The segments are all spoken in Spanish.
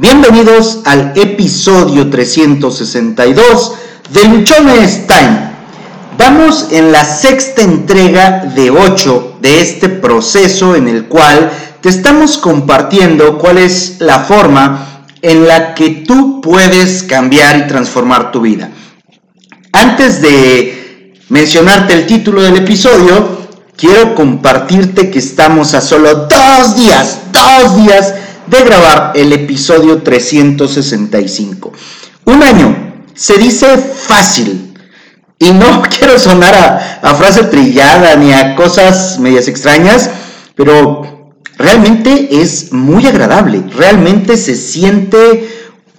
Bienvenidos al episodio 362 de Luchones Time. Vamos en la sexta entrega de 8 de este proceso en el cual te estamos compartiendo cuál es la forma en la que tú puedes cambiar y transformar tu vida. Antes de mencionarte el título del episodio, quiero compartirte que estamos a solo dos días, dos días de grabar el episodio 365. Un año se dice fácil. Y no quiero sonar a, frase trillada ni a cosas medias extrañas, pero realmente es muy agradable, realmente se siente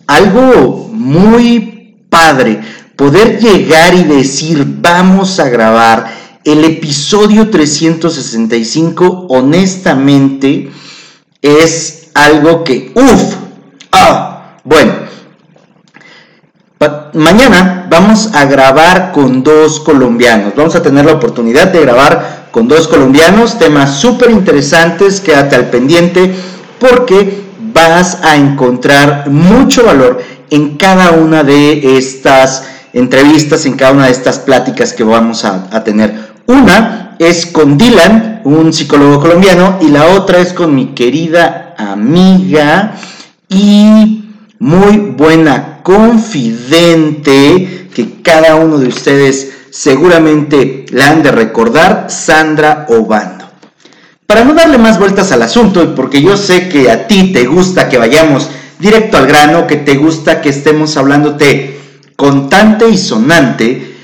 algo muy padre poder llegar y decir vamos a grabar el episodio 365 honestamente es algo que, uff, ah, bueno. Mañana vamos a grabar con dos colombianos. Vamos a tener la oportunidad de grabar con dos colombianos, temas súper interesantes, quédate al pendiente porque vas a encontrar mucho valor en cada una de estas entrevistas, en cada una de estas pláticas que vamos a, a tener. Una es con Dylan, un psicólogo colombiano, y la otra es con mi querida amiga y muy buena confidente que cada uno de ustedes seguramente la han de recordar, Sandra Obando. Para no darle más vueltas al asunto y porque yo sé que a ti te gusta que vayamos directo al grano, que te gusta que estemos hablándote contante y sonante,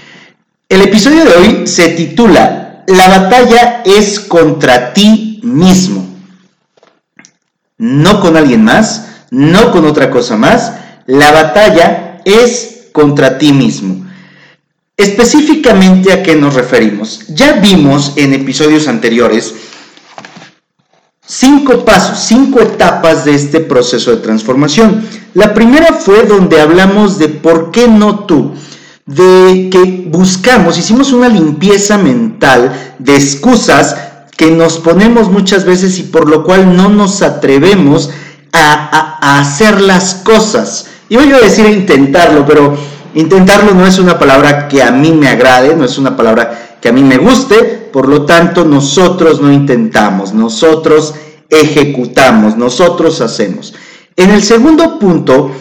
el episodio de hoy se titula La batalla es contra ti mismo no con alguien más, no con otra cosa más. La batalla es contra ti mismo. Específicamente a qué nos referimos. Ya vimos en episodios anteriores cinco pasos, cinco etapas de este proceso de transformación. La primera fue donde hablamos de por qué no tú, de que buscamos, hicimos una limpieza mental de excusas que nos ponemos muchas veces y por lo cual no nos atrevemos a, hacer las cosas. Y voy a decir intentarlo, pero intentarlo no es una palabra que a mí me agrade, no es una palabra que a mí me guste, por lo tanto nosotros no intentamos, nosotros ejecutamos, nosotros hacemos. En el segundo punto,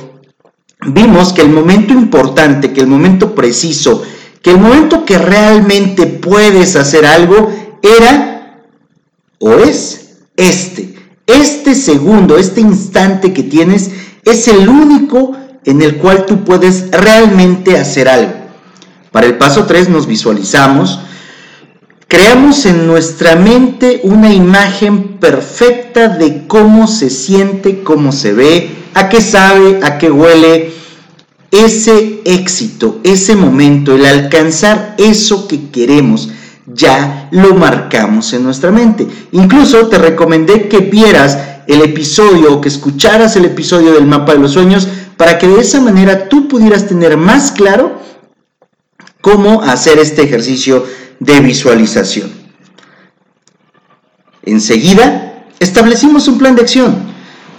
vimos que el momento importante, que el momento preciso, que el momento que realmente puedes hacer algo era o es este. Este segundo, este instante que tienes es el único en el cual tú puedes realmente hacer algo. Para el paso 3 nos visualizamos, creamos en nuestra mente una imagen perfecta de cómo se siente, cómo se ve, a qué sabe, a qué huele. Ese éxito, ese momento, el alcanzar eso que queremos, ya lo marcamos en nuestra mente. Incluso te recomendé que vieras el episodio o que escucharas el episodio del mapa de los sueños para que de esa manera tú pudieras tener más claro cómo hacer este ejercicio de visualización. Enseguida, establecimos un plan de acción.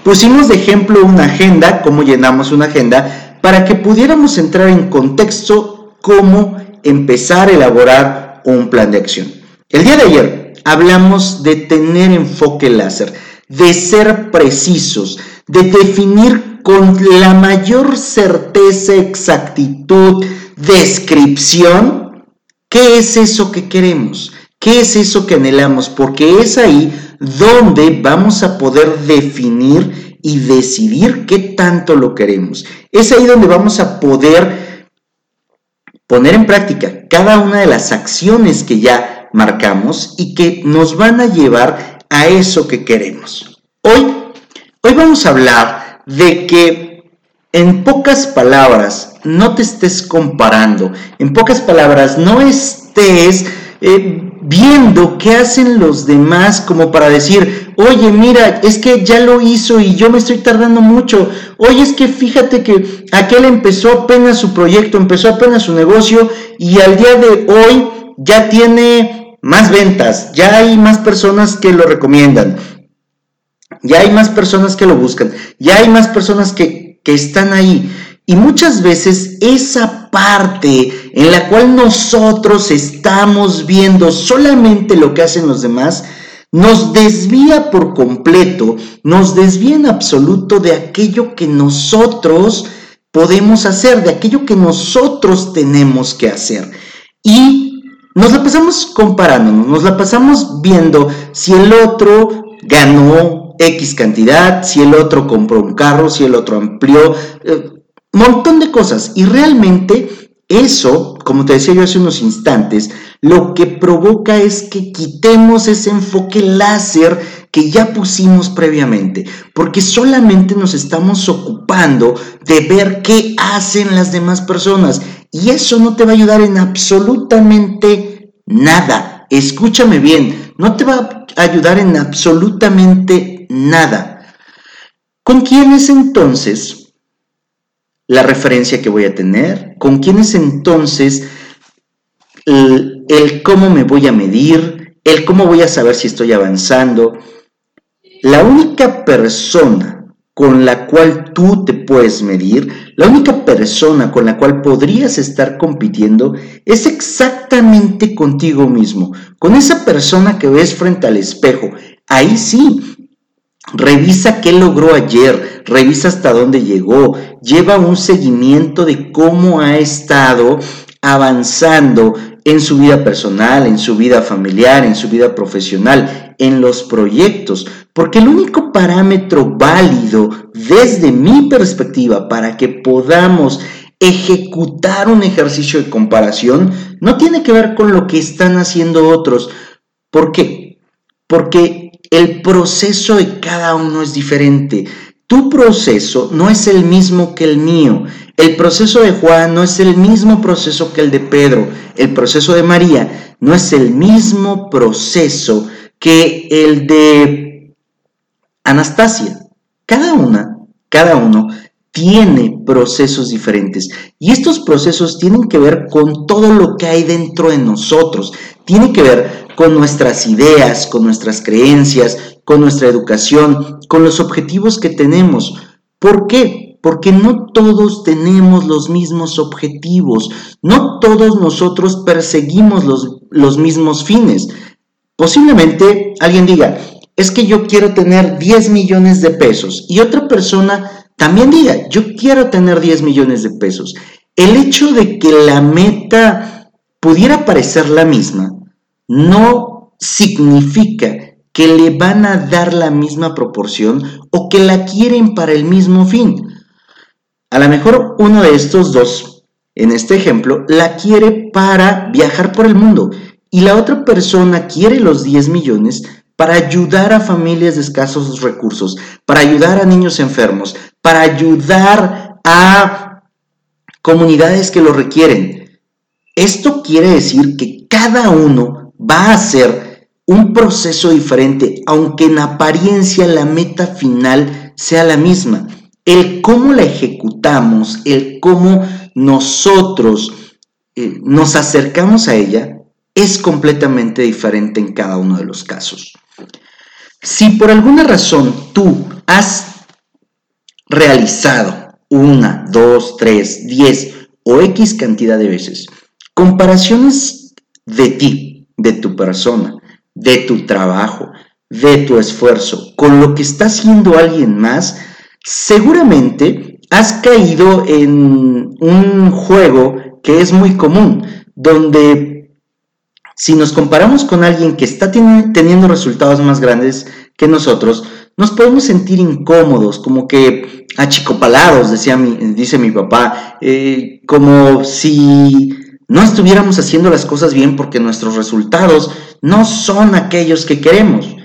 Pusimos de ejemplo una agenda, cómo llenamos una agenda, para que pudiéramos entrar en contexto cómo empezar a elaborar un plan de acción. El día de ayer hablamos de tener enfoque láser, de ser precisos, de definir con la mayor certeza, exactitud, descripción, qué es eso que queremos, qué es eso que anhelamos, porque es ahí donde vamos a poder definir y decidir qué tanto lo queremos. Es ahí donde vamos a poder poner en práctica cada una de las acciones que ya marcamos y que nos van a llevar a eso que queremos. Hoy, hoy vamos a hablar de que en pocas palabras no te estés comparando, en pocas palabras no estés eh, viendo qué hacen los demás como para decir, oye, mira, es que ya lo hizo y yo me estoy tardando mucho. Oye, es que fíjate que aquel empezó apenas su proyecto, empezó apenas su negocio y al día de hoy ya tiene más ventas, ya hay más personas que lo recomiendan. ya hay más personas que lo buscan, ya hay más personas que, que están ahí. Y muchas veces esa parte en la cual nosotros estamos viendo solamente lo que hacen los demás, nos desvía por completo, nos desvía en absoluto de aquello que nosotros podemos hacer, de aquello que nosotros tenemos que hacer. Y nos la pasamos comparándonos, nos la pasamos viendo si el otro ganó X cantidad, si el otro compró un carro, si el otro amplió, eh, montón de cosas. Y realmente eso, como te decía yo hace unos instantes, lo que provoca es que quitemos ese enfoque láser que ya pusimos previamente, porque solamente nos estamos ocupando de ver qué hacen las demás personas y eso no te va a ayudar en absolutamente nada. Escúchame bien, no te va a ayudar en absolutamente nada. ¿Con quién es entonces la referencia que voy a tener? ¿Con quién es entonces el, el cómo me voy a medir? ¿El cómo voy a saber si estoy avanzando? La única persona con la cual tú te puedes medir, la única persona con la cual podrías estar compitiendo es exactamente contigo mismo, con esa persona que ves frente al espejo. Ahí sí, revisa qué logró ayer, revisa hasta dónde llegó, lleva un seguimiento de cómo ha estado avanzando en su vida personal, en su vida familiar, en su vida profesional, en los proyectos, porque el único parámetro válido desde mi perspectiva para que podamos ejecutar un ejercicio de comparación no tiene que ver con lo que están haciendo otros. ¿Por qué? Porque el proceso de cada uno es diferente. Tu proceso no es el mismo que el mío. El proceso de Juan no es el mismo proceso que el de Pedro. El proceso de María no es el mismo proceso que el de Anastasia. Cada una, cada uno tiene procesos diferentes y estos procesos tienen que ver con todo lo que hay dentro de nosotros, tiene que ver con nuestras ideas, con nuestras creencias, con nuestra educación, con los objetivos que tenemos. ¿Por qué? Porque no todos tenemos los mismos objetivos, no todos nosotros perseguimos los, los mismos fines. Posiblemente alguien diga, es que yo quiero tener 10 millones de pesos y otra persona también diga, yo quiero tener 10 millones de pesos. El hecho de que la meta pudiera parecer la misma no significa que le van a dar la misma proporción o que la quieren para el mismo fin. A lo mejor uno de estos dos, en este ejemplo, la quiere para viajar por el mundo y la otra persona quiere los 10 millones para ayudar a familias de escasos recursos, para ayudar a niños enfermos, para ayudar a comunidades que lo requieren. Esto quiere decir que cada uno va a hacer un proceso diferente, aunque en apariencia la meta final sea la misma. El cómo la ejecutamos, el cómo nosotros eh, nos acercamos a ella, es completamente diferente en cada uno de los casos. Si por alguna razón tú has realizado una, dos, tres, diez o X cantidad de veces comparaciones de ti, de tu persona, de tu trabajo, de tu esfuerzo, con lo que está haciendo alguien más, seguramente has caído en un juego que es muy común, donde si nos comparamos con alguien que está teniendo resultados más grandes que nosotros, nos podemos sentir incómodos, como que achicopalados, decía mi, dice mi papá, eh, como si no estuviéramos haciendo las cosas bien porque nuestros resultados no son aquellos que queremos.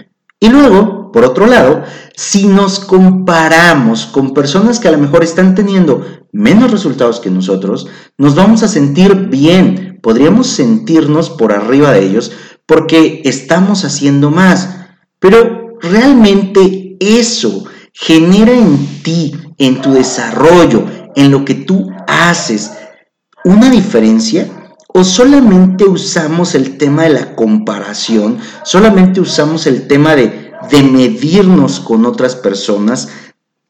Y luego, por otro lado, si nos comparamos con personas que a lo mejor están teniendo menos resultados que nosotros, nos vamos a sentir bien podríamos sentirnos por arriba de ellos porque estamos haciendo más. Pero realmente eso genera en ti, en tu desarrollo, en lo que tú haces, una diferencia o solamente usamos el tema de la comparación, solamente usamos el tema de de medirnos con otras personas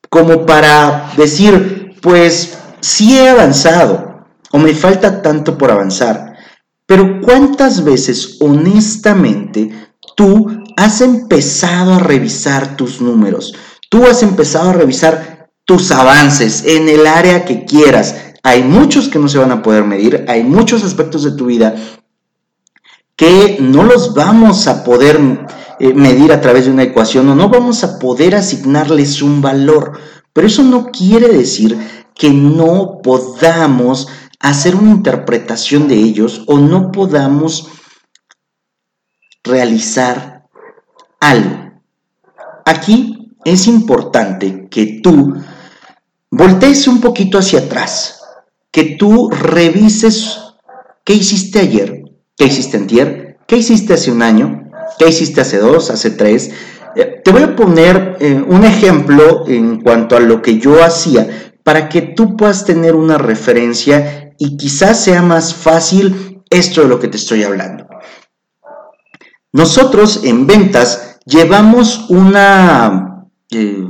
como para decir, pues sí he avanzado o me falta tanto por avanzar. Pero ¿cuántas veces honestamente tú has empezado a revisar tus números? Tú has empezado a revisar tus avances en el área que quieras. Hay muchos que no se van a poder medir, hay muchos aspectos de tu vida que no los vamos a poder eh, medir a través de una ecuación o no vamos a poder asignarles un valor. Pero eso no quiere decir que no podamos hacer una interpretación de ellos o no podamos realizar algo. Aquí es importante que tú voltees un poquito hacia atrás, que tú revises qué hiciste ayer, qué hiciste antier, qué hiciste hace un año, qué hiciste hace dos, hace tres. Eh, te voy a poner eh, un ejemplo en cuanto a lo que yo hacía para que tú puedas tener una referencia y quizás sea más fácil esto de lo que te estoy hablando. Nosotros en ventas llevamos una, eh,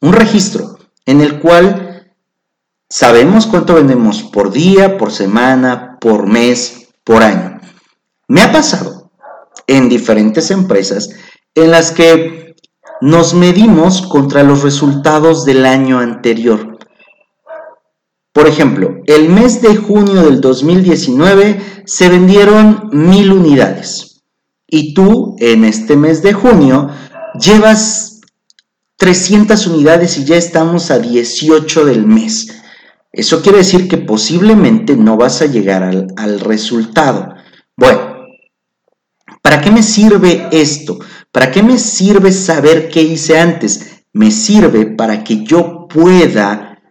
un registro en el cual sabemos cuánto vendemos por día, por semana, por mes, por año. Me ha pasado en diferentes empresas en las que nos medimos contra los resultados del año anterior. Por ejemplo, el mes de junio del 2019 se vendieron mil unidades y tú en este mes de junio llevas 300 unidades y ya estamos a 18 del mes. Eso quiere decir que posiblemente no vas a llegar al, al resultado. Bueno, ¿para qué me sirve esto? ¿Para qué me sirve saber qué hice antes? Me sirve para que yo pueda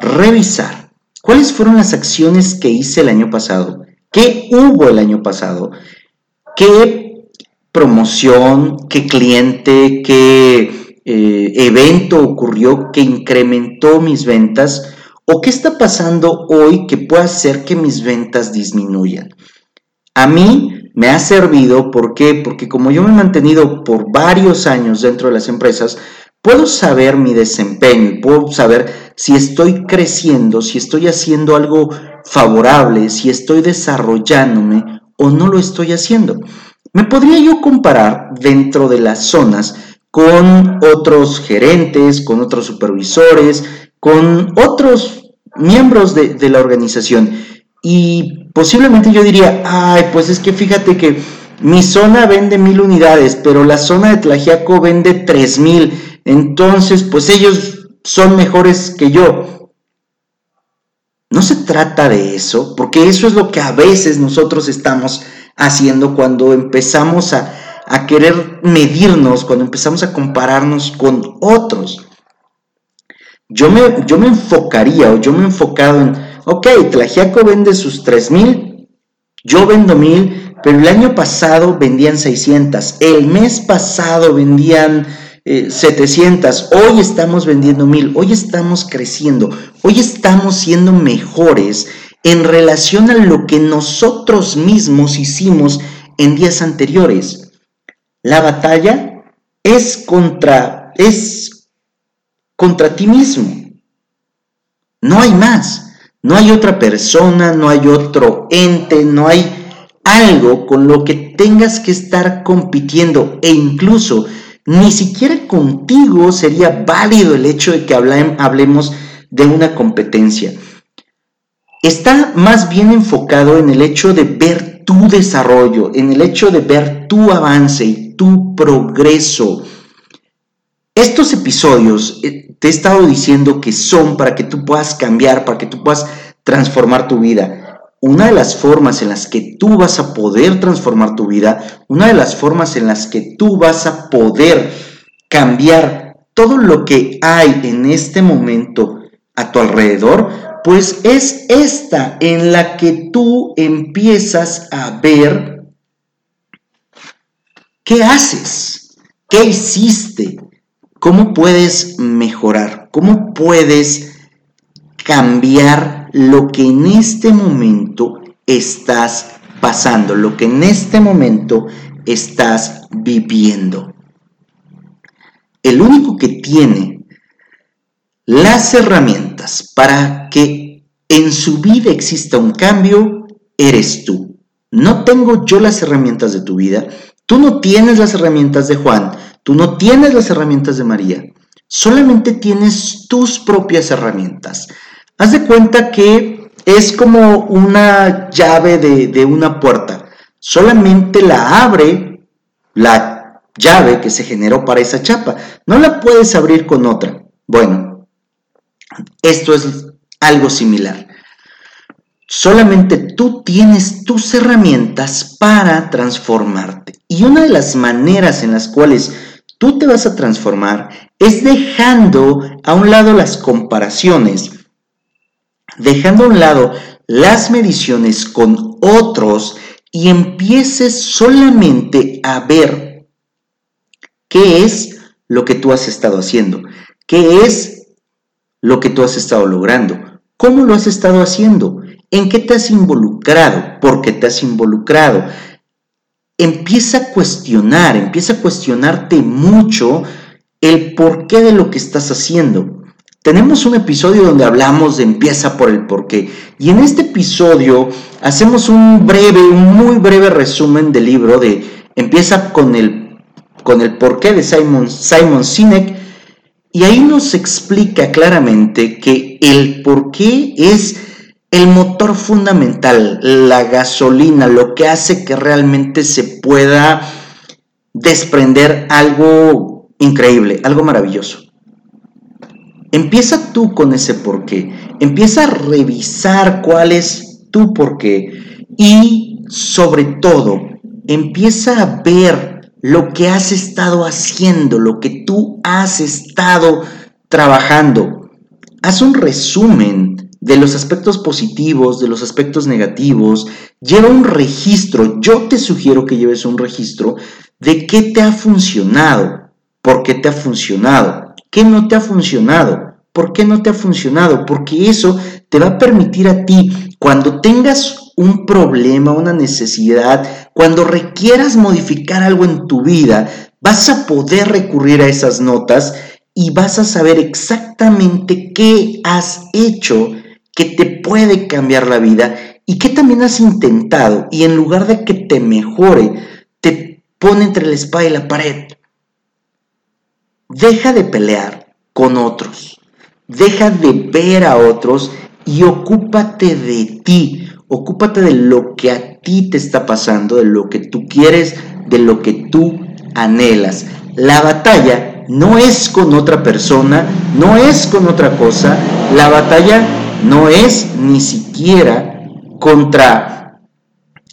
revisar cuáles fueron las acciones que hice el año pasado, qué hubo el año pasado, qué promoción, qué cliente, qué eh, evento ocurrió que incrementó mis ventas o qué está pasando hoy que pueda hacer que mis ventas disminuyan. A mí me ha servido, ¿por qué? Porque como yo me he mantenido por varios años dentro de las empresas, puedo saber mi desempeño, puedo saber si estoy creciendo, si estoy haciendo algo favorable, si estoy desarrollándome o no lo estoy haciendo. Me podría yo comparar dentro de las zonas con otros gerentes, con otros supervisores, con otros miembros de, la organización. Y posiblemente yo diría, ay, pues es que fíjate que mi zona vende mil unidades, pero la zona de Tlajiaco vende tres mil. Entonces, pues ellos son mejores que yo. No se trata de eso, porque eso es lo que a veces nosotros estamos haciendo cuando empezamos a, querer medirnos, cuando empezamos a compararnos con otros. Yo me, yo me enfocaría o yo me he enfocado en, ok, Tlajiaco vende sus 3000, yo vendo 1000, pero el año pasado vendían 600, el mes pasado vendían 700, eh, hoy estamos vendiendo 1000, hoy estamos creciendo, hoy estamos siendo mejores en relación a lo que nosotros mismos hicimos en días anteriores. La batalla es contra es contra ti mismo. No hay más. No hay otra persona, no hay otro ente, no hay algo con lo que tengas que estar compitiendo e incluso ni siquiera contigo sería válido el hecho de que hablemos de una competencia. Está más bien enfocado en el hecho de ver tu desarrollo, en el hecho de ver tu avance y tu progreso. Estos episodios eh, te he estado diciendo que son para que tú puedas cambiar, para que tú puedas transformar tu vida. Una de las formas en las que tú vas a poder transformar tu vida, una de las formas en las que tú vas a poder cambiar todo lo que hay en este momento a tu alrededor, pues es esta en la que tú empiezas a ver qué haces, qué hiciste, cómo puedes mejorar, cómo puedes cambiar lo que en este momento estás pasando, lo que en este momento estás viviendo. el único que tiene las herramientas para que en su vida exista un cambio, eres tú. No tengo yo las herramientas de tu vida, tú no tienes las herramientas de Juan, tú no tienes las herramientas de María, solamente tienes tus propias herramientas. Haz de cuenta que es como una llave de, de una puerta, solamente la abre la llave que se generó para esa chapa. No la puedes abrir con otra. Bueno, esto es algo similar. Solamente tú tienes tus herramientas para transformarte. Y una de las maneras en las cuales tú te vas a transformar es dejando a un lado las comparaciones, dejando a un lado las mediciones con otros y empieces solamente a ver ¿Qué es lo que tú has estado haciendo? ¿Qué es lo que tú has estado logrando? ¿Cómo lo has estado haciendo? ¿En qué te has involucrado? ¿Por qué te has involucrado? Empieza a cuestionar, empieza a cuestionarte mucho el porqué de lo que estás haciendo. Tenemos un episodio donde hablamos de empieza por el porqué. Y en este episodio hacemos un breve, un muy breve resumen del libro de empieza con el con el porqué de Simon, Simon Sinek y ahí nos explica claramente que el porqué es el motor fundamental, la gasolina, lo que hace que realmente se pueda desprender algo increíble, algo maravilloso. Empieza tú con ese porqué, empieza a revisar cuál es tu porqué y sobre todo empieza a ver lo que has estado haciendo, lo que tú has estado trabajando. Haz un resumen de los aspectos positivos, de los aspectos negativos. Lleva un registro. Yo te sugiero que lleves un registro de qué te ha funcionado, por qué te ha funcionado, qué no te ha funcionado, por qué no te ha funcionado, porque eso te va a permitir a ti, cuando tengas un problema, una necesidad, cuando requieras modificar algo en tu vida, vas a poder recurrir a esas notas y vas a saber exactamente qué has hecho que te puede cambiar la vida y qué también has intentado y en lugar de que te mejore, te pone entre la espada y la pared. Deja de pelear con otros, deja de ver a otros y ocúpate de ti Ocúpate de lo que a ti te está pasando, de lo que tú quieres, de lo que tú anhelas. La batalla no es con otra persona, no es con otra cosa. La batalla no es ni siquiera contra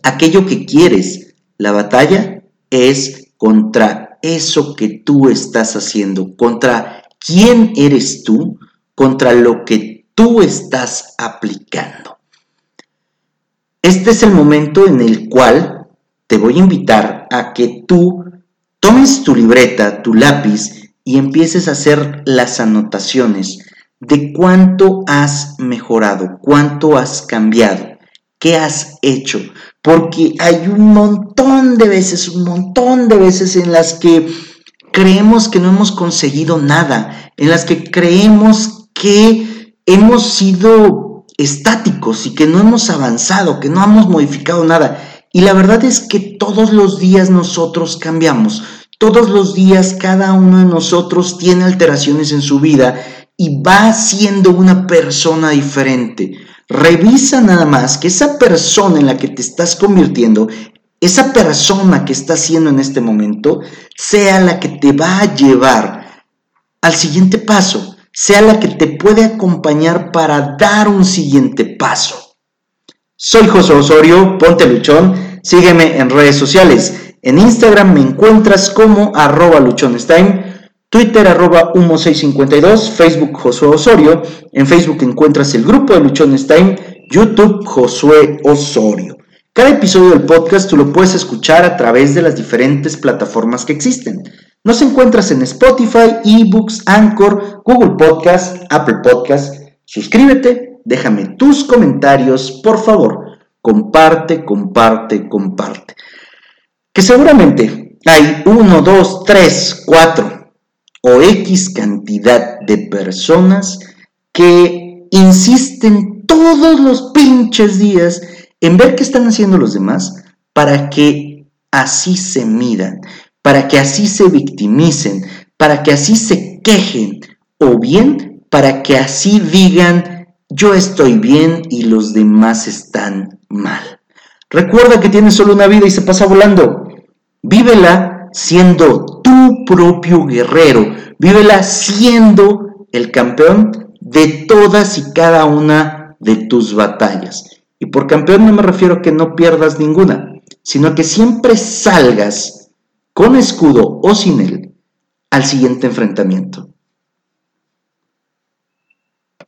aquello que quieres. La batalla es contra eso que tú estás haciendo, contra quién eres tú, contra lo que tú estás aplicando. Este es el momento en el cual te voy a invitar a que tú tomes tu libreta, tu lápiz y empieces a hacer las anotaciones de cuánto has mejorado, cuánto has cambiado, qué has hecho. Porque hay un montón de veces, un montón de veces en las que creemos que no hemos conseguido nada, en las que creemos que hemos sido estáticos y que no hemos avanzado, que no hemos modificado nada. Y la verdad es que todos los días nosotros cambiamos. Todos los días cada uno de nosotros tiene alteraciones en su vida y va siendo una persona diferente. Revisa nada más que esa persona en la que te estás convirtiendo, esa persona que estás siendo en este momento, sea la que te va a llevar al siguiente paso, sea la que te puede acompañar para dar un siguiente paso. Soy José Osorio, ponte luchón, sígueme en redes sociales. En Instagram me encuentras como arroba luchonestime, Twitter arroba humo652, Facebook Josué Osorio, en Facebook encuentras el grupo de Luchones YouTube Josué Osorio. Cada episodio del podcast tú lo puedes escuchar a través de las diferentes plataformas que existen. Nos encuentras en Spotify, eBooks, Anchor, Google Podcast, Apple Podcast. Suscríbete, déjame tus comentarios, por favor. Comparte, comparte, comparte. Que seguramente hay uno, dos, tres, cuatro, o X cantidad de personas que insisten todos los pinches días en ver qué están haciendo los demás para que así se midan, para que así se victimicen, para que así se quejen o bien para que así digan yo estoy bien y los demás están mal. Recuerda que tienes solo una vida y se pasa volando. Vívela siendo tu propio guerrero. Vívela siendo el campeón de todas y cada una de tus batallas. Y por campeón no me refiero a que no pierdas ninguna, sino que siempre salgas con escudo o sin él al siguiente enfrentamiento.